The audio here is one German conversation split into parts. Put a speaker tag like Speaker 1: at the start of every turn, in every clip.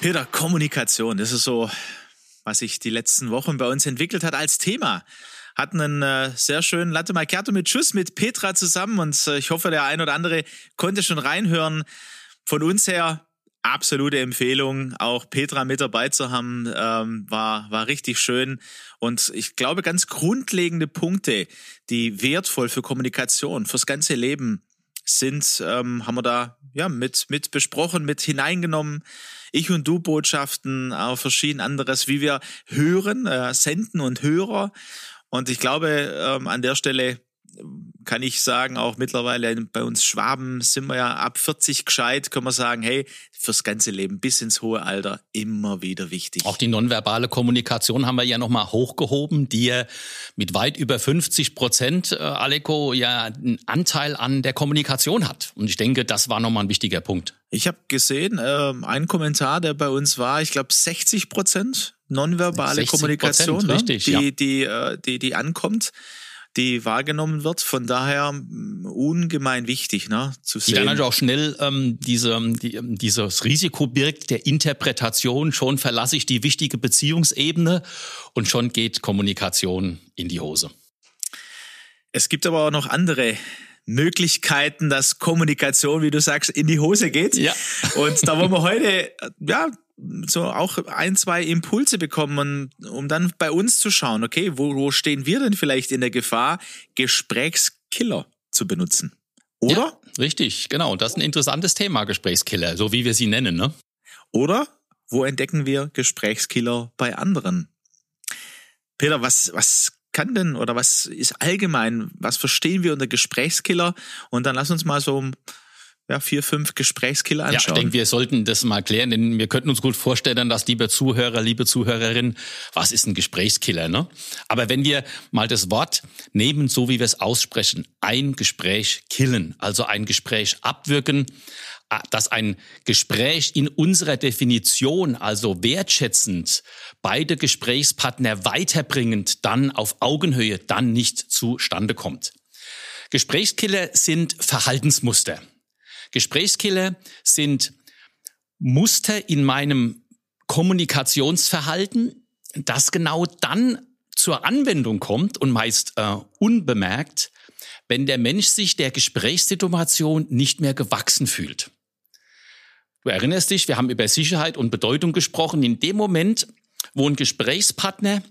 Speaker 1: Peter, Kommunikation, das ist so, was sich die letzten Wochen bei uns entwickelt hat als Thema. Hatten einen äh, sehr schönen Latte Macchiato mit Schuss mit Petra zusammen und äh, ich hoffe, der ein oder andere konnte schon reinhören. Von uns her absolute Empfehlung, auch Petra mit dabei zu haben, ähm, war, war richtig schön. Und ich glaube, ganz grundlegende Punkte, die wertvoll für Kommunikation, fürs ganze Leben sind, ähm, haben wir da ja mit, mit besprochen, mit hineingenommen. Ich und du Botschaften, auch verschieden anderes, wie wir hören, äh, senden und Hörer. Und ich glaube, ähm, an der Stelle kann ich sagen, auch mittlerweile bei uns Schwaben sind wir ja ab 40 gescheit, können wir sagen, hey, fürs ganze Leben bis ins hohe Alter immer wieder wichtig.
Speaker 2: Auch die nonverbale Kommunikation haben wir ja nochmal hochgehoben, die ja mit weit über 50 Prozent, äh, Aleko, ja einen Anteil an der Kommunikation hat. Und ich denke, das war nochmal ein wichtiger Punkt.
Speaker 1: Ich habe gesehen, äh, ein Kommentar, der bei uns war, ich glaube 60 Prozent nonverbale 60 Kommunikation, ne? richtig, die, ja. die, äh, die, die ankommt die wahrgenommen wird. Von daher mm, ungemein wichtig, ne, zu sehen.
Speaker 2: Die dann also auch schnell ähm, diese, die, ähm, dieses Risiko birgt der Interpretation. Schon verlasse ich die wichtige Beziehungsebene und schon geht Kommunikation in die Hose.
Speaker 1: Es gibt aber auch noch andere Möglichkeiten, dass Kommunikation, wie du sagst, in die Hose geht. Ja. Und da wollen wir heute ja so auch ein, zwei Impulse bekommen, um dann bei uns zu schauen, okay, wo, wo stehen wir denn vielleicht in der Gefahr, Gesprächskiller zu benutzen? Oder? Ja,
Speaker 2: richtig, genau. Das ist ein interessantes Thema, Gesprächskiller, so wie wir sie nennen, ne?
Speaker 1: Oder wo entdecken wir Gesprächskiller bei anderen? Peter, was, was kann denn oder was ist allgemein, was verstehen wir unter Gesprächskiller? Und dann lass uns mal so ja, vier, fünf Gesprächskiller anschauen.
Speaker 2: Ja, ich denke, wir sollten das mal klären, denn wir könnten uns gut vorstellen, dass liebe Zuhörer, liebe Zuhörerin, was ist ein Gesprächskiller, ne? Aber wenn wir mal das Wort nehmen, so wie wir es aussprechen, ein Gespräch killen, also ein Gespräch abwirken, dass ein Gespräch in unserer Definition, also wertschätzend, beide Gesprächspartner weiterbringend, dann auf Augenhöhe, dann nicht zustande kommt. Gesprächskiller sind Verhaltensmuster. Gesprächskiller sind Muster in meinem Kommunikationsverhalten, das genau dann zur Anwendung kommt und meist äh, unbemerkt, wenn der Mensch sich der Gesprächssituation nicht mehr gewachsen fühlt. Du erinnerst dich, wir haben über Sicherheit und Bedeutung gesprochen. In dem Moment, wo ein Gesprächspartner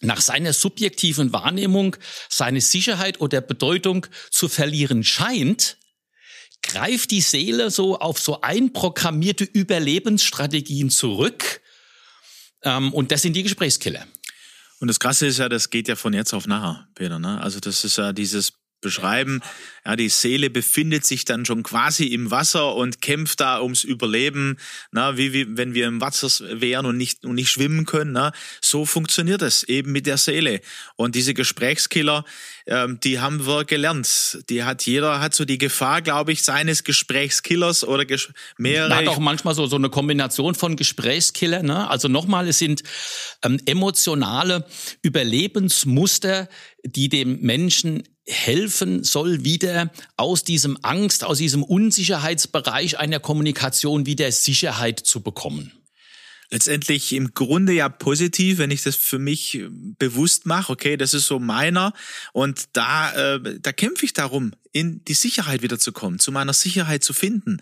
Speaker 2: nach seiner subjektiven Wahrnehmung seine Sicherheit oder Bedeutung zu verlieren scheint, greift die Seele so auf so einprogrammierte Überlebensstrategien zurück. Ähm, und das sind die Gesprächskiller.
Speaker 1: Und das Krasse ist ja, das geht ja von jetzt auf nachher, Peter. Ne? Also das ist ja dieses beschreiben. Ja, die Seele befindet sich dann schon quasi im Wasser und kämpft da ums Überleben, na, wie, wie wenn wir im Wasser wären und nicht, und nicht schwimmen können. Na. So funktioniert es eben mit der Seele. Und diese Gesprächskiller, ähm, die haben wir gelernt. Die hat jeder hat so die Gefahr, glaube ich, seines Gesprächskillers oder ges mehrere.
Speaker 2: Man hat auch manchmal so, so eine Kombination von Gesprächskiller. Ne? Also nochmal, es sind ähm, emotionale Überlebensmuster, die dem Menschen helfen soll, wieder aus diesem Angst, aus diesem Unsicherheitsbereich einer Kommunikation wieder Sicherheit zu bekommen.
Speaker 1: Letztendlich im Grunde ja positiv, wenn ich das für mich bewusst mache, okay, das ist so meiner und da, äh, da kämpfe ich darum, in die Sicherheit wiederzukommen, zu meiner Sicherheit zu finden.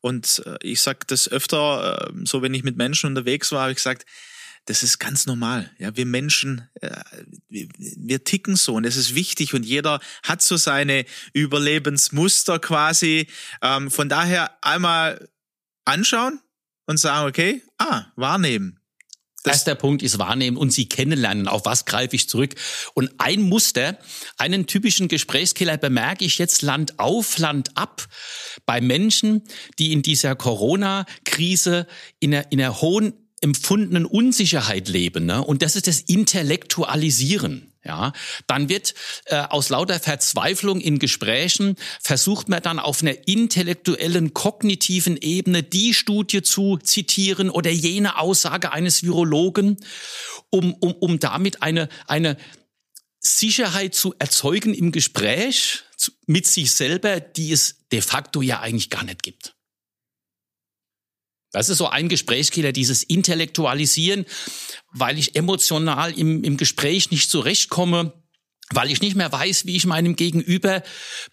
Speaker 1: Und äh, ich sage das öfter, äh, so wenn ich mit Menschen unterwegs war, habe ich gesagt, das ist ganz normal. Ja, wir Menschen, äh, wir, wir ticken so und es ist wichtig und jeder hat so seine Überlebensmuster quasi. Ähm, von daher einmal anschauen und sagen, okay, ah, wahrnehmen.
Speaker 2: Erster Punkt ist wahrnehmen und sie kennenlernen. Auf was greife ich zurück? Und ein Muster, einen typischen Gesprächskiller bemerke ich jetzt Land auf, Land ab bei Menschen, die in dieser Corona-Krise in einer, in einer hohen empfundenen Unsicherheit leben. Ne? Und das ist das Intellektualisieren. Ja, dann wird äh, aus lauter Verzweiflung in Gesprächen versucht man dann auf einer intellektuellen, kognitiven Ebene die Studie zu zitieren oder jene Aussage eines Virologen, um, um, um damit eine, eine Sicherheit zu erzeugen im Gespräch mit sich selber, die es de facto ja eigentlich gar nicht gibt. Das ist so ein Gesprächskiller, dieses Intellektualisieren, weil ich emotional im, im Gespräch nicht zurechtkomme, weil ich nicht mehr weiß, wie ich meinem Gegenüber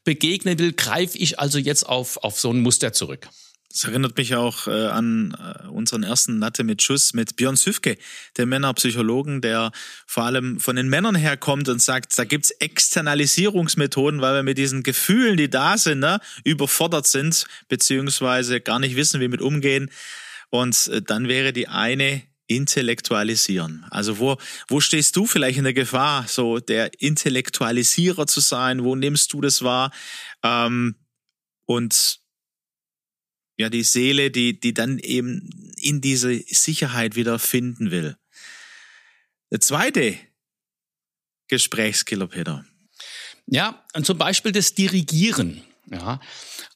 Speaker 2: begegnen will, greife ich also jetzt auf, auf so ein Muster zurück.
Speaker 1: Das erinnert mich auch äh, an äh, unseren ersten Latte mit Schuss mit Björn Süfke, der Männerpsychologen, der vor allem von den Männern herkommt und sagt, da gibt's Externalisierungsmethoden, weil wir mit diesen Gefühlen, die da sind, ne, überfordert sind, beziehungsweise gar nicht wissen, wie mit umgehen. Und äh, dann wäre die eine intellektualisieren. Also wo, wo stehst du vielleicht in der Gefahr, so der Intellektualisierer zu sein? Wo nimmst du das wahr? Ähm, und ja, die Seele, die, die dann eben in diese Sicherheit wieder finden will. Der zweite Gesprächskiller, Peter.
Speaker 2: Ja, und zum Beispiel das Dirigieren. Ja,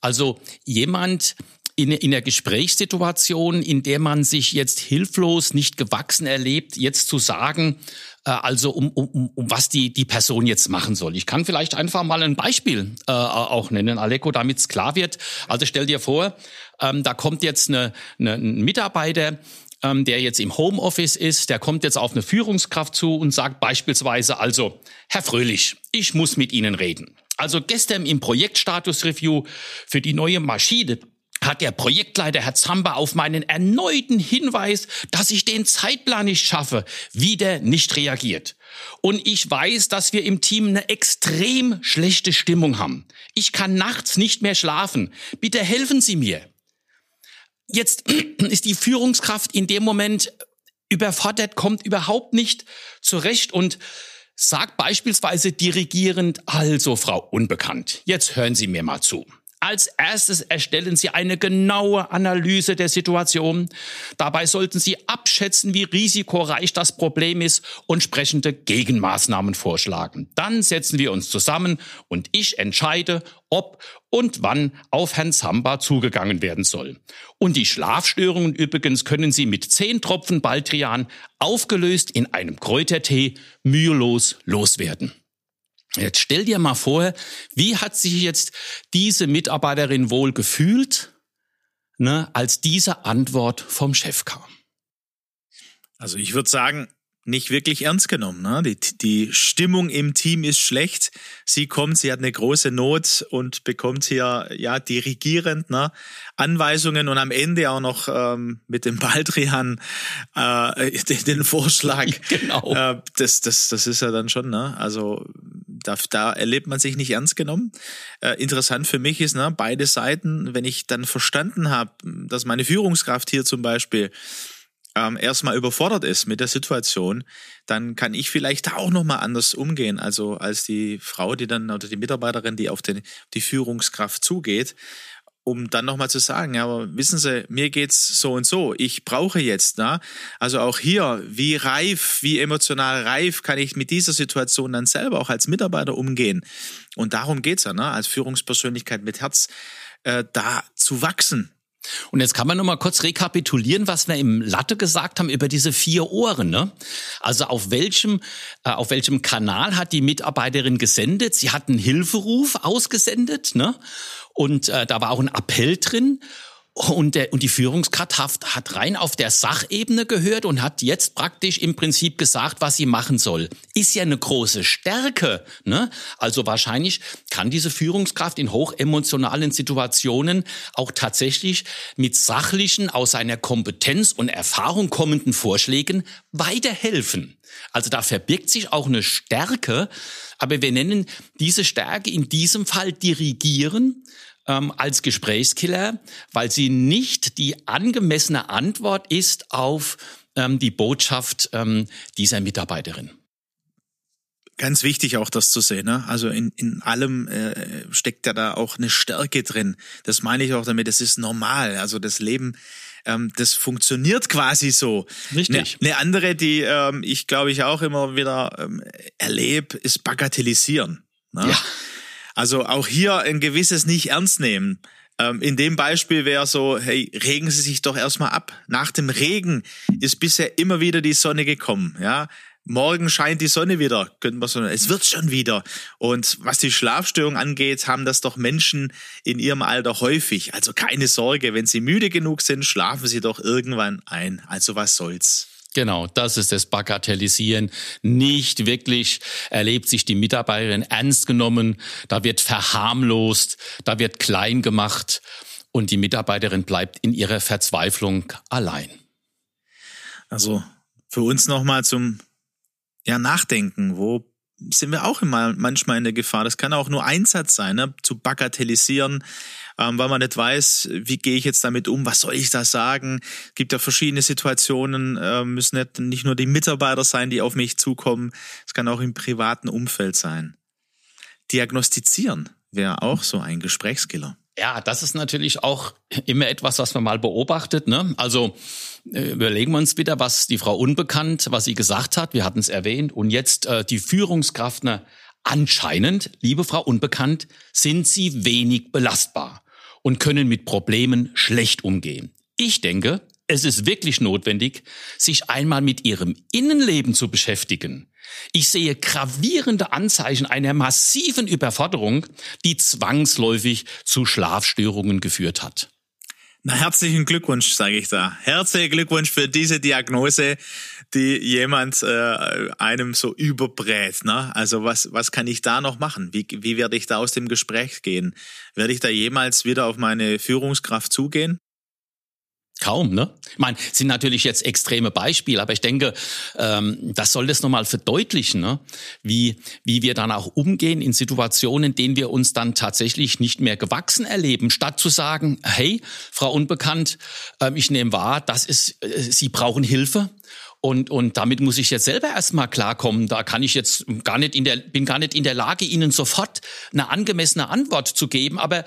Speaker 2: also jemand, in, in der Gesprächssituation, in der man sich jetzt hilflos, nicht gewachsen erlebt, jetzt zu sagen, also um, um, um was die, die Person jetzt machen soll. Ich kann vielleicht einfach mal ein Beispiel äh, auch nennen, Aleko, damit es klar wird. Also stell dir vor, ähm, da kommt jetzt eine, eine, ein Mitarbeiter, ähm, der jetzt im Homeoffice ist, der kommt jetzt auf eine Führungskraft zu und sagt beispielsweise, also, Herr Fröhlich, ich muss mit Ihnen reden. Also gestern im Projektstatus-Review für die neue Maschine hat der Projektleiter Herr Zamba auf meinen erneuten Hinweis, dass ich den Zeitplan nicht schaffe, wieder nicht reagiert. Und ich weiß, dass wir im Team eine extrem schlechte Stimmung haben. Ich kann nachts nicht mehr schlafen. Bitte helfen Sie mir. Jetzt ist die Führungskraft in dem Moment überfordert, kommt überhaupt nicht zurecht und sagt beispielsweise dirigierend, also Frau Unbekannt, jetzt hören Sie mir mal zu. Als erstes erstellen Sie eine genaue Analyse der Situation. Dabei sollten Sie abschätzen, wie risikoreich das Problem ist und sprechende Gegenmaßnahmen vorschlagen. Dann setzen wir uns zusammen und ich entscheide, ob und wann auf Herrn Samba zugegangen werden soll. Und die Schlafstörungen übrigens können Sie mit zehn Tropfen Baldrian aufgelöst in einem Kräutertee mühelos loswerden. Jetzt stell dir mal vor, wie hat sich jetzt diese Mitarbeiterin wohl gefühlt, ne, als diese Antwort vom Chef kam?
Speaker 1: Also ich würde sagen, nicht wirklich ernst genommen. Ne? Die, die Stimmung im Team ist schlecht. Sie kommt, sie hat eine große Not und bekommt hier ja dirigierend ne? Anweisungen und am Ende auch noch ähm, mit dem Baldrian äh, den, den Vorschlag.
Speaker 2: Genau.
Speaker 1: Äh, das, das, das ist ja dann schon, ne? Also da, da erlebt man sich nicht ernst genommen. Äh, interessant für mich ist, ne, beide Seiten, wenn ich dann verstanden habe, dass meine Führungskraft hier zum Beispiel ähm, erstmal überfordert ist mit der Situation, dann kann ich vielleicht da auch nochmal anders umgehen, also als die Frau, die dann oder die Mitarbeiterin, die auf den, die Führungskraft zugeht um dann nochmal zu sagen, ja, aber wissen Sie, mir geht's so und so, ich brauche jetzt, ne? Also auch hier, wie reif, wie emotional reif kann ich mit dieser Situation dann selber auch als Mitarbeiter umgehen? Und darum geht's ja, ne? Als Führungspersönlichkeit mit Herz äh, da zu wachsen.
Speaker 2: Und jetzt kann man noch mal kurz rekapitulieren, was wir im Latte gesagt haben über diese vier Ohren. Ne? Also auf welchem, äh, auf welchem Kanal hat die Mitarbeiterin gesendet? Sie hat einen Hilferuf ausgesendet, ne? Und äh, da war auch ein Appell drin. Und, der, und die Führungskraft hat rein auf der Sachebene gehört und hat jetzt praktisch im Prinzip gesagt, was sie machen soll. Ist ja eine große Stärke. Ne? Also wahrscheinlich kann diese Führungskraft in hochemotionalen Situationen auch tatsächlich mit sachlichen, aus seiner Kompetenz und Erfahrung kommenden Vorschlägen weiterhelfen. Also da verbirgt sich auch eine Stärke, aber wir nennen diese Stärke in diesem Fall dirigieren ähm, als Gesprächskiller, weil sie nicht die angemessene Antwort ist auf ähm, die Botschaft ähm, dieser Mitarbeiterin.
Speaker 1: Ganz wichtig auch das zu sehen. Ne? Also in, in allem äh, steckt ja da auch eine Stärke drin. Das meine ich auch damit, das ist normal. Also das Leben, ähm, das funktioniert quasi so.
Speaker 2: Richtig.
Speaker 1: Eine, eine andere, die ähm, ich glaube ich auch immer wieder ähm, erlebe, ist Bagatellisieren. Ne? Ja. Also auch hier ein gewisses nicht ernst nehmen. Ähm, in dem Beispiel wäre so, hey, regen Sie sich doch erstmal ab. Nach dem Regen ist bisher immer wieder die Sonne gekommen, ja morgen scheint die Sonne wieder, könnten wir so, es wird schon wieder. Und was die Schlafstörung angeht, haben das doch Menschen in ihrem Alter häufig. Also keine Sorge, wenn sie müde genug sind, schlafen sie doch irgendwann ein. Also was soll's.
Speaker 2: Genau, das ist das Bagatellisieren. Nicht wirklich erlebt sich die Mitarbeiterin ernst genommen, da wird verharmlost, da wird klein gemacht und die Mitarbeiterin bleibt in ihrer Verzweiflung allein.
Speaker 1: Also für uns nochmal zum ja, nachdenken, wo sind wir auch immer manchmal in der Gefahr. Das kann auch nur Einsatz sein, ne? zu bagatellisieren, ähm, weil man nicht weiß, wie gehe ich jetzt damit um, was soll ich da sagen. Es gibt ja verschiedene Situationen, äh, müssen nicht, nicht nur die Mitarbeiter sein, die auf mich zukommen, es kann auch im privaten Umfeld sein. Diagnostizieren wäre auch so ein Gesprächskiller.
Speaker 2: Ja, das ist natürlich auch immer etwas, was man mal beobachtet. Ne? Also äh, überlegen wir uns wieder, was die Frau Unbekannt, was sie gesagt hat. Wir hatten es erwähnt. Und jetzt äh, die Führungskraft. Ne? Anscheinend, liebe Frau Unbekannt, sind Sie wenig belastbar und können mit Problemen schlecht umgehen. Ich denke, es ist wirklich notwendig, sich einmal mit Ihrem Innenleben zu beschäftigen. Ich sehe gravierende Anzeichen einer massiven Überforderung, die zwangsläufig zu Schlafstörungen geführt hat.
Speaker 1: Na, herzlichen Glückwunsch, sage ich da. Herzlichen Glückwunsch für diese Diagnose, die jemand äh, einem so überbrät. Ne? Also was, was kann ich da noch machen? Wie, wie werde ich da aus dem Gespräch gehen? Werde ich da jemals wieder auf meine Führungskraft zugehen?
Speaker 2: Kaum, ne? Ich meine, sind natürlich jetzt extreme Beispiele, aber ich denke, ähm, das soll das nochmal verdeutlichen, ne? wie, wie wir dann auch umgehen in Situationen, in denen wir uns dann tatsächlich nicht mehr gewachsen erleben, statt zu sagen, hey, Frau Unbekannt, ähm, ich nehme wahr, das ist, äh, Sie brauchen Hilfe. Und, und damit muss ich jetzt selber erstmal klarkommen. Da kann ich jetzt gar nicht in der, bin gar nicht in der Lage, Ihnen sofort eine angemessene Antwort zu geben. Aber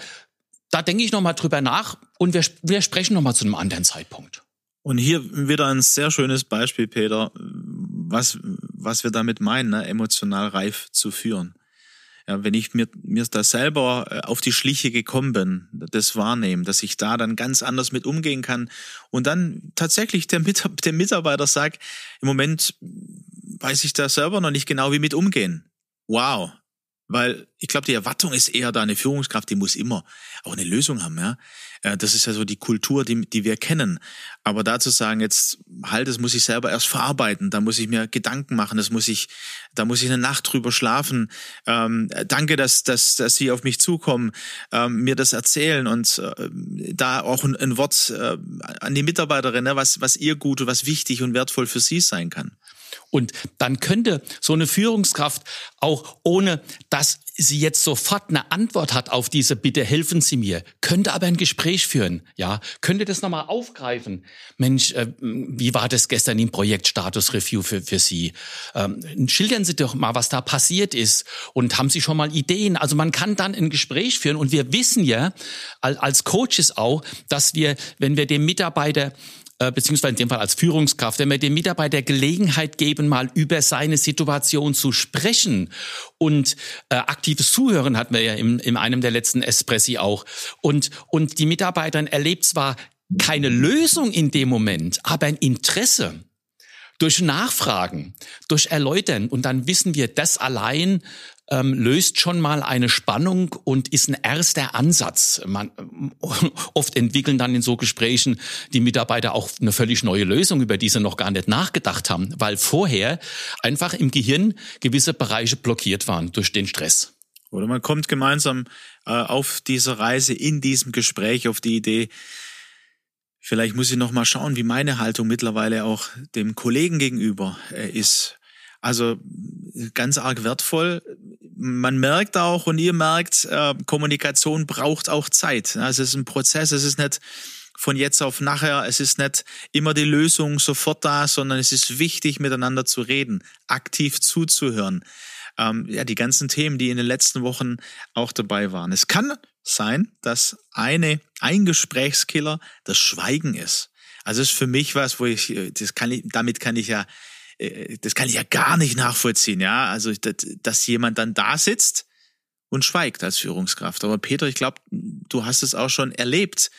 Speaker 2: da denke ich nochmal drüber nach und wir, wir sprechen nochmal zu einem anderen Zeitpunkt.
Speaker 1: Und hier wieder ein sehr schönes Beispiel, Peter, was, was wir damit meinen, ne? emotional reif zu führen. Ja, wenn ich mir, mir da selber äh, auf die Schliche gekommen bin, das wahrnehmen, dass ich da dann ganz anders mit umgehen kann und dann tatsächlich der, Mit der Mitarbeiter sagt, im Moment weiß ich da selber noch nicht genau, wie mit umgehen. Wow, weil ich glaube, die Erwartung ist eher da, eine Führungskraft, die muss immer auch eine Lösung haben. Ja, äh, Das ist ja so die Kultur, die, die wir kennen. Aber da zu sagen, jetzt halt, das muss ich selber erst verarbeiten, da muss ich mir Gedanken machen, das muss ich, da muss ich eine Nacht drüber schlafen. Ähm, danke, dass, dass, dass Sie auf mich zukommen, ähm, mir das erzählen und äh, da auch ein, ein Wort äh, an die Mitarbeiterin, ne, was, was ihr gut und was wichtig und wertvoll für sie sein kann.
Speaker 2: Und dann könnte so eine Führungskraft auch ohne, dass sie jetzt sofort eine Antwort hat auf diese Bitte helfen Sie mir, könnte aber ein Gespräch führen, ja, könnte das nochmal aufgreifen. Mensch, äh, wie war das gestern im Projekt Status Review für, für Sie? Ähm, schildern Sie doch mal, was da passiert ist und haben Sie schon mal Ideen? Also man kann dann ein Gespräch führen und wir wissen ja als Coaches auch, dass wir, wenn wir dem Mitarbeiter beziehungsweise in dem Fall als Führungskraft, wenn wir dem Mitarbeiter Gelegenheit geben, mal über seine Situation zu sprechen. Und äh, aktives Zuhören hatten wir ja im, in einem der letzten Espressi auch. Und und die Mitarbeiterin erlebt zwar keine Lösung in dem Moment, aber ein Interesse durch Nachfragen, durch Erläutern. Und dann wissen wir, das allein ähm, löst schon mal eine Spannung und ist ein erster Ansatz. Man, oft entwickeln dann in so Gesprächen die Mitarbeiter auch eine völlig neue Lösung, über die sie noch gar nicht nachgedacht haben, weil vorher einfach im Gehirn gewisse Bereiche blockiert waren durch den Stress.
Speaker 1: Oder man kommt gemeinsam äh, auf dieser Reise, in diesem Gespräch auf die Idee, vielleicht muss ich noch mal schauen, wie meine Haltung mittlerweile auch dem Kollegen gegenüber äh, ist. Also ganz arg wertvoll. Man merkt auch und ihr merkt, äh, Kommunikation braucht auch Zeit. Es ist ein Prozess, es ist nicht von jetzt auf nachher. Es ist nicht immer die Lösung sofort da, sondern es ist wichtig, miteinander zu reden, aktiv zuzuhören. Ähm, ja, die ganzen Themen, die in den letzten Wochen auch dabei waren. Es kann sein, dass eine, ein Gesprächskiller das Schweigen ist. Also ist für mich was, wo ich, das kann ich, damit kann ich ja, äh, das kann ich ja gar nicht nachvollziehen, ja. Also, dass jemand dann da sitzt und schweigt als Führungskraft. Aber Peter, ich glaube, du hast es auch schon erlebt,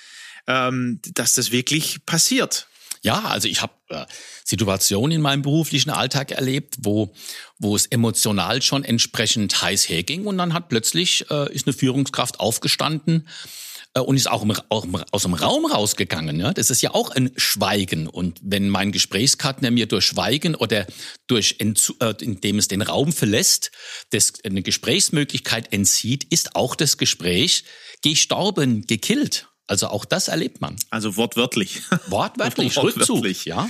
Speaker 1: ähm, dass das wirklich passiert.
Speaker 2: Ja, also ich habe äh, Situationen in meinem beruflichen Alltag erlebt, wo wo es emotional schon entsprechend heiß herging und dann hat plötzlich äh, ist eine Führungskraft aufgestanden äh, und ist auch, im, auch aus dem Raum rausgegangen. Ja? Das ist ja auch ein Schweigen. Und wenn mein Gesprächspartner mir durch Schweigen oder durch, äh, indem es den Raum verlässt, das, eine Gesprächsmöglichkeit entzieht, ist auch das Gespräch gestorben, gekillt. Also auch das erlebt man.
Speaker 1: Also wortwörtlich.
Speaker 2: Wortwörtlich, wortwörtlich. Rückzug, ja.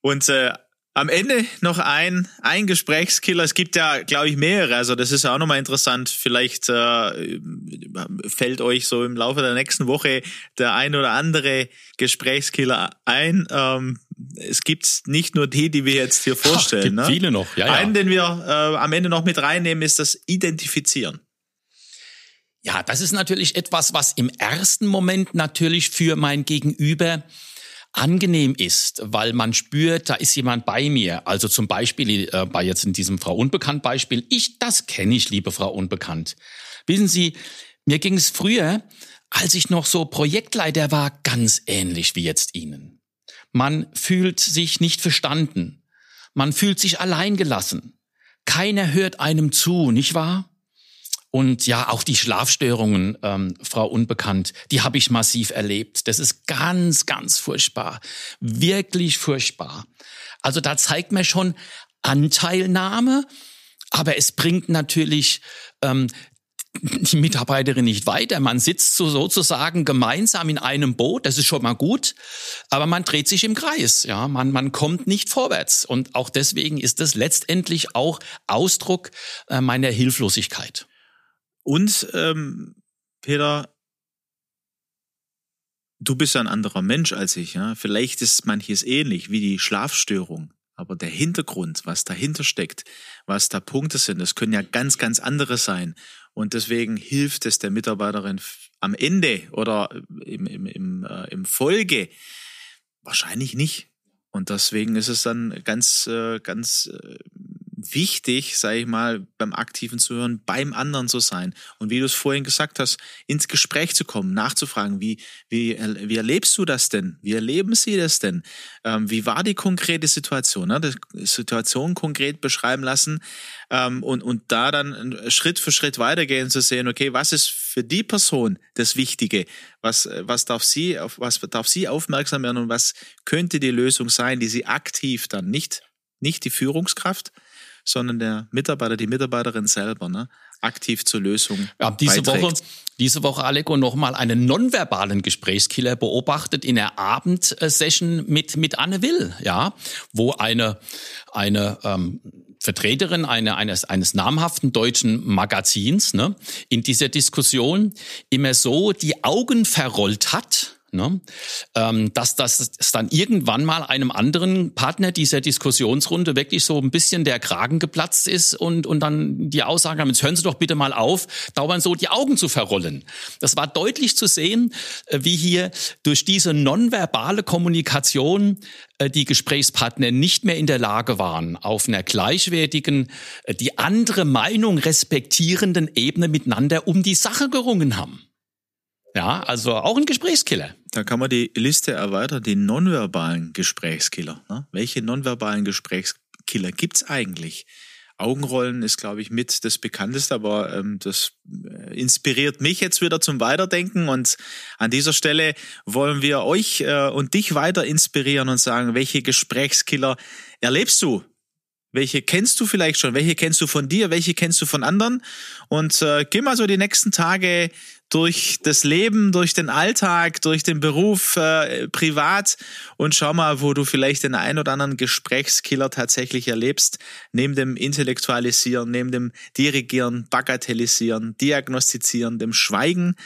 Speaker 1: Und äh, am Ende noch ein, ein Gesprächskiller. Es gibt ja, glaube ich, mehrere. Also das ist ja auch nochmal interessant. Vielleicht äh, fällt euch so im Laufe der nächsten Woche der ein oder andere Gesprächskiller ein. Ähm, es gibt nicht nur die, die wir jetzt hier vorstellen.
Speaker 2: Ach, gibt ne? Viele noch. Ja, ja.
Speaker 1: Einen, den wir äh, am Ende noch mit reinnehmen, ist das Identifizieren.
Speaker 2: Ja, das ist natürlich etwas, was im ersten Moment natürlich für mein Gegenüber angenehm ist, weil man spürt, da ist jemand bei mir. Also zum Beispiel äh, bei jetzt in diesem Frau Unbekannt Beispiel. Ich, das kenne ich, liebe Frau Unbekannt. Wissen Sie, mir ging es früher, als ich noch so Projektleiter war, ganz ähnlich wie jetzt Ihnen. Man fühlt sich nicht verstanden. Man fühlt sich alleingelassen. Keiner hört einem zu, nicht wahr? Und ja, auch die Schlafstörungen, ähm, Frau Unbekannt, die habe ich massiv erlebt. Das ist ganz, ganz furchtbar. Wirklich furchtbar. Also da zeigt mir schon Anteilnahme, aber es bringt natürlich ähm, die Mitarbeiterin nicht weiter. Man sitzt so sozusagen gemeinsam in einem Boot, das ist schon mal gut, aber man dreht sich im Kreis, ja, man, man kommt nicht vorwärts. Und auch deswegen ist das letztendlich auch Ausdruck äh, meiner Hilflosigkeit.
Speaker 1: Und ähm, Peter, du bist ja ein anderer Mensch als ich. Ja? Vielleicht ist manches ähnlich wie die Schlafstörung. Aber der Hintergrund, was dahinter steckt, was da Punkte sind, das können ja ganz, ganz andere sein. Und deswegen hilft es der Mitarbeiterin am Ende oder im, im, im, äh, im Folge wahrscheinlich nicht. Und deswegen ist es dann ganz, äh, ganz äh, wichtig, sage ich mal, beim aktiven Zuhören, beim anderen zu sein. Und wie du es vorhin gesagt hast, ins Gespräch zu kommen, nachzufragen, wie, wie, wie erlebst du das denn? Wie erleben sie das denn? Ähm, wie war die konkrete Situation? Ne? Die Situation konkret beschreiben lassen ähm, und, und da dann Schritt für Schritt weitergehen zu sehen, okay, was ist für die Person das Wichtige? Was, was darf sie, auf was darf sie aufmerksam werden und was könnte die Lösung sein, die sie aktiv dann nicht nicht die Führungskraft, sondern der Mitarbeiter, die Mitarbeiterin selber, ne, aktiv zur Lösung.
Speaker 2: Haben diese beiträgt. Woche, diese Woche, Aleko, nochmal einen nonverbalen Gesprächskiller beobachtet in der Abendsession mit, mit Anne Will, ja, wo eine, eine, ähm, Vertreterin eine, eines, eines namhaften deutschen Magazins ne, in dieser Diskussion immer so die Augen verrollt hat, Ne? Ähm, dass das dann irgendwann mal einem anderen Partner dieser Diskussionsrunde wirklich so ein bisschen der Kragen geplatzt ist und, und dann die Aussage haben, jetzt hören Sie doch bitte mal auf, dauernd so die Augen zu verrollen. Das war deutlich zu sehen, äh, wie hier durch diese nonverbale Kommunikation äh, die Gesprächspartner nicht mehr in der Lage waren, auf einer gleichwertigen, äh, die andere Meinung respektierenden Ebene miteinander um die Sache gerungen haben. Ja, also auch ein Gesprächskiller.
Speaker 1: Da kann man die Liste erweitern, die nonverbalen Gesprächskiller. Ne? Welche nonverbalen Gesprächskiller gibt's eigentlich? Augenrollen ist, glaube ich, mit das bekannteste, aber ähm, das äh, inspiriert mich jetzt wieder zum Weiterdenken. Und an dieser Stelle wollen wir euch äh, und dich weiter inspirieren und sagen, welche Gesprächskiller erlebst du welche kennst du vielleicht schon? Welche kennst du von dir? Welche kennst du von anderen? Und äh, geh mal so die nächsten Tage durch das Leben, durch den Alltag, durch den Beruf äh, privat und schau mal, wo du vielleicht den ein oder anderen Gesprächskiller tatsächlich erlebst, neben dem Intellektualisieren, neben dem Dirigieren, Bagatellisieren, Diagnostizieren, dem Schweigen.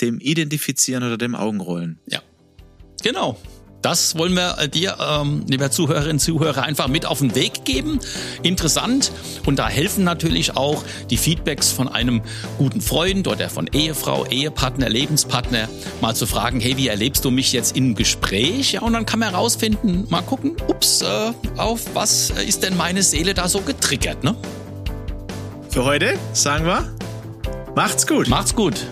Speaker 1: dem Identifizieren oder dem Augenrollen.
Speaker 2: Ja. Genau. Das wollen wir äh, dir, ähm, lieber Zuhörerinnen und Zuhörer, einfach mit auf den Weg geben. Interessant. Und da helfen natürlich auch die Feedbacks von einem guten Freund oder von Ehefrau, Ehepartner, Lebenspartner, mal zu fragen, hey, wie erlebst du mich jetzt im Gespräch? Ja, und dann kann man herausfinden, mal gucken, ups, äh, auf was ist denn meine Seele da so getriggert, ne?
Speaker 1: Für heute sagen wir, macht's gut.
Speaker 2: Macht's gut.